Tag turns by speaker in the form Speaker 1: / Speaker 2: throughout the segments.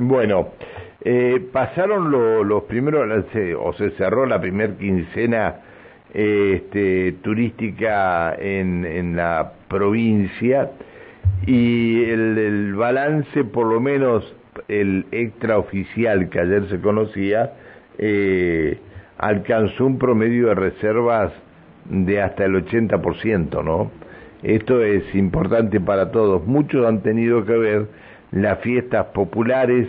Speaker 1: Bueno, eh, pasaron los primeros, o se cerró la primer quincena este, turística en, en, la provincia y el, balance, por lo menos el extraoficial que ayer se conocía, eh, alcanzó un promedio de reservas de hasta el 80%, ¿no? Esto es importante para todos. Muchos han tenido que ver las fiestas populares,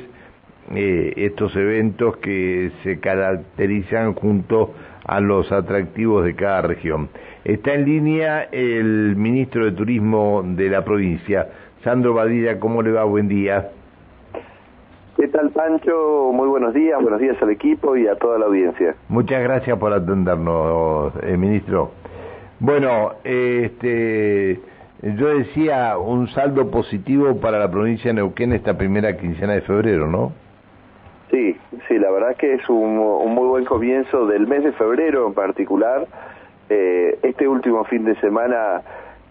Speaker 1: eh, estos eventos que se caracterizan junto a los atractivos de cada región. Está en línea el ministro de Turismo de la provincia, Sandro Badilla, ¿cómo le va? Buen día.
Speaker 2: ¿Qué tal, Pancho? Muy buenos días, buenos días al equipo y a toda la audiencia.
Speaker 1: Muchas gracias por atendernos, eh, ministro. Bueno, este, yo decía un saldo positivo para la provincia de Neuquén esta primera quincena de febrero, ¿no?
Speaker 2: Sí, sí, la verdad que es un, muy buen comienzo del mes de febrero en particular. Eh, este último fin de semana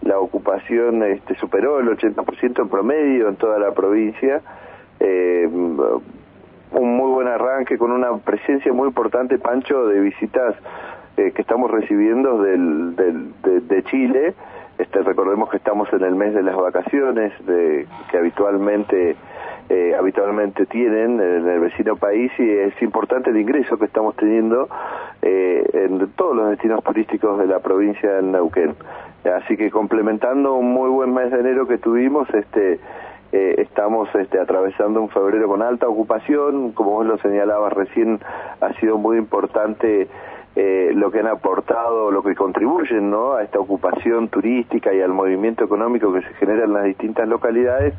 Speaker 2: la ocupación este, superó el 80% en promedio en toda la provincia. Eh, un muy buen arranque con una presencia muy importante, Pancho, de visitas eh, que estamos recibiendo del, del, de, Chile. Este, recordemos que estamos en el mes de las vacaciones, que habitualmente eh, habitualmente tienen en el vecino país y es importante el ingreso que estamos teniendo eh, en todos los destinos turísticos de la provincia de Neuquén. Así que complementando un muy buen mes de enero que tuvimos, este eh, estamos este, atravesando un febrero con alta ocupación, como vos lo señalabas recién, ha sido muy importante eh, lo que han aportado, lo que contribuyen ¿no? a esta ocupación turística y al movimiento económico que se genera en las distintas localidades,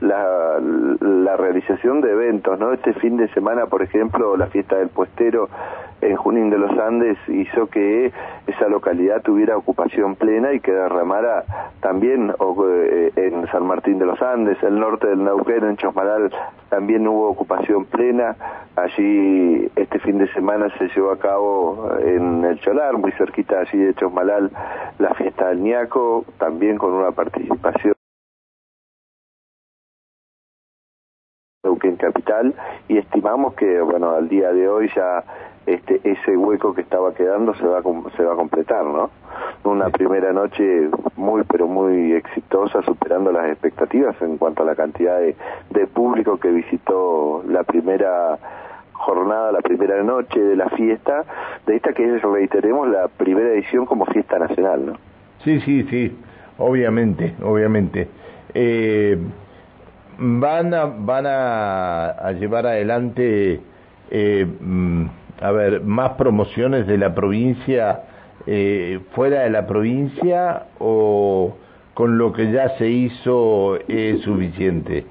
Speaker 2: la, la realización de eventos. ¿no? Este fin de semana, por ejemplo, la fiesta del puestero en Junín de los Andes hizo que esa localidad tuviera ocupación plena y que derramara también eh, en San Martín de los Andes, el norte del Neuquén, en Chosmalal, también hubo ocupación plena. Allí este fin de semana se llevó a cabo en el Cholar, muy cerquita allí de Chosmalal, la fiesta del Ñaco, también con una participación Capital y estimamos que bueno al día de hoy ya este ese hueco que estaba quedando se va a, se va a completar no una primera noche muy pero muy exitosa superando las expectativas en cuanto a la cantidad de, de público que visitó la primera jornada, la primera noche de la fiesta, de esta que es, reiteremos, la primera edición como fiesta nacional, ¿no?
Speaker 1: Sí, sí, sí, obviamente, obviamente. Eh, van a, van a, llevar adelante, eh, mm, a ver, más promociones de la provincia eh, fuera de la provincia o con lo que ya se hizo es suficiente?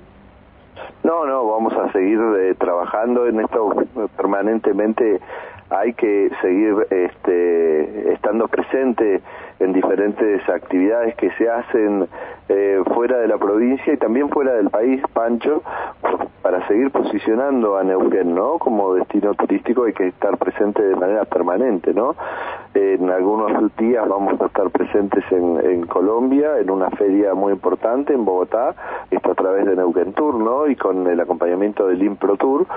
Speaker 2: No, no, vamos a seguir eh, trabajando en esto permanentemente. Hay que seguir este, estando presente en diferentes actividades que se hacen eh, fuera de la provincia y también fuera del país, Pancho, para seguir posicionando a Neuquén, ¿no? Como destino turístico hay que estar presente de manera permanente, ¿no? En algunos días vamos a estar presentes en, en Colombia, en una feria muy importante en Bogotá, esto a través de Neuquén Tour, ¿no? Y con el acompañamiento del Impro Tour,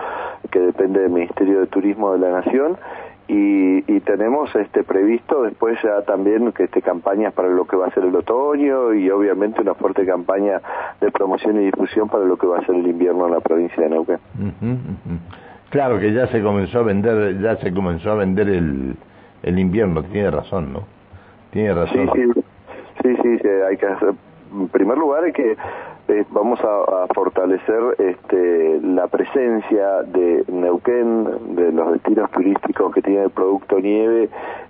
Speaker 2: que depende del Ministerio de Turismo de la Nación, y, y, tenemos este previsto después ya también que este campañas para lo que va a ser el otoño y obviamente una fuerte campaña de promoción y difusión para lo que va a ser el invierno en la provincia de Neuquén.
Speaker 1: Claro que ya se comenzó a vender ya se comenzó a vender el, el invierno, tiene razón, ¿no? Tiene razón.
Speaker 2: Sí, sí, sí, sí hay que hacer, en primer lugar hay que eh, vamos a, fortalecer este, la presencia de Neuquén, de los destinos turísticos que tiene el producto nieve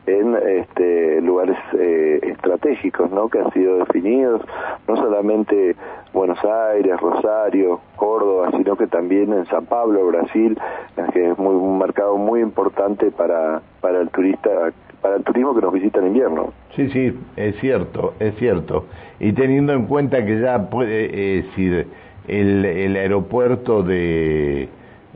Speaker 2: en este, lugares eh, estratégicos ¿no? que han sido definidos, no solamente Buenos Aires, Rosario, Córdoba, sino que también en San Pablo, Brasil, que es muy, un mercado muy importante para, para el turista para el turismo que nos visita en invierno.
Speaker 1: Sí, sí, es cierto, es cierto. Y teniendo en cuenta que ya puede decir el, el aeropuerto de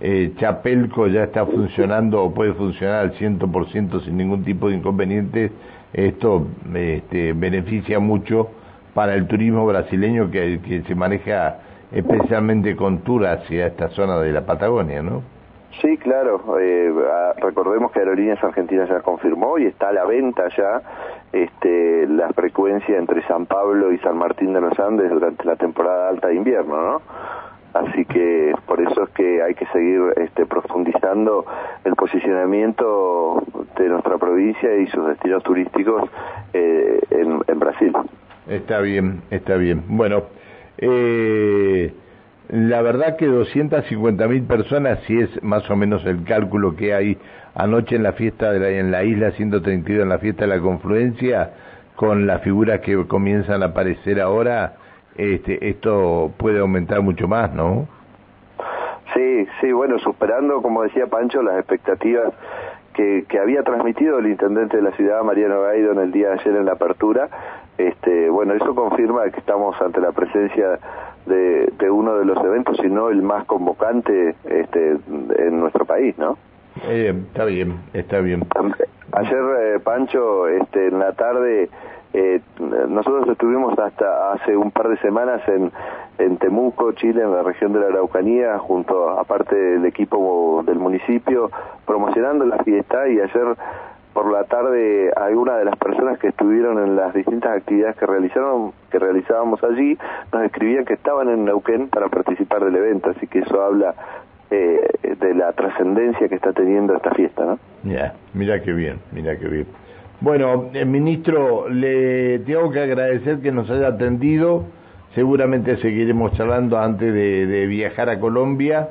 Speaker 1: eh, Chapelco ya está funcionando o puede funcionar al 100% sin ningún tipo de inconvenientes, esto este, beneficia mucho para el turismo brasileño que, se maneja especialmente con tour hacia esta zona de la Patagonia, ¿no?
Speaker 2: Sí, claro. Eh, recordemos que Aerolíneas Argentinas ya confirmó y está a la venta ya este, la frecuencia entre San Pablo y San Martín de los Andes durante la temporada alta de invierno, ¿no? Así que por eso es que hay que seguir este, profundizando el posicionamiento de nuestra provincia y sus destinos turísticos eh, en, Brasil.
Speaker 1: Está bien, está bien. Bueno, eh, la verdad que 250 mil personas, si es más o menos el cálculo que hay anoche en la fiesta de la, en la isla 132, en la fiesta de la confluencia, con las figuras que comienzan a aparecer ahora, este, esto puede aumentar mucho más, ¿no?
Speaker 2: Sí, sí, bueno, superando, como decía Pancho, las expectativas que, que había transmitido el intendente de la ciudad, Mariano Gaido, en el día de ayer en la apertura, este, bueno, eso confirma que estamos ante la presencia de, de uno de los eventos, si no el más convocante este, en nuestro país, ¿no?
Speaker 1: Eh, está bien, está bien.
Speaker 2: Ayer, eh, Pancho, este, en la tarde, eh, nosotros estuvimos hasta hace un par de semanas en, en Temuco, Chile, en la región de la Araucanía, junto a parte del equipo del municipio, promocionando la fiesta. Y ayer por la tarde algunas de las personas que estuvieron en las distintas actividades que realizaron que realizábamos allí nos escribían que estaban en Neuquén para participar del evento. Así que eso habla eh, de la trascendencia que está teniendo esta fiesta ¿no?
Speaker 1: ya mira qué bien mira qué bien bueno eh, ministro le tengo que agradecer que nos haya atendido seguramente seguiremos charlando antes de viajar a Colombia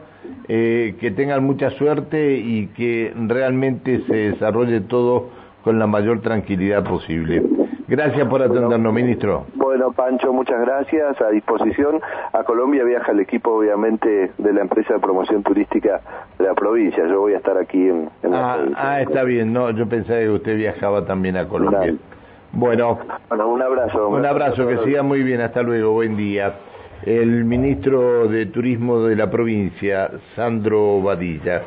Speaker 1: eh, que tengan mucha suerte y que realmente se desarrolle todo con la mayor tranquilidad posible. Gracias por atendernos, ministro.
Speaker 2: Bueno, Pancho, muchas gracias. A disposición. A Colombia viaja el equipo, obviamente, de la empresa de promoción turística de la provincia. Yo voy a estar aquí en,
Speaker 1: ah, Ah, está bien. No, yo pensaba que usted viajaba también a Colombia. Bueno,
Speaker 2: bueno, un abrazo.
Speaker 1: Un abrazo, que siga muy bien. Hasta luego. Buen día el ministro de Turismo de la provincia, Sandro Badilla.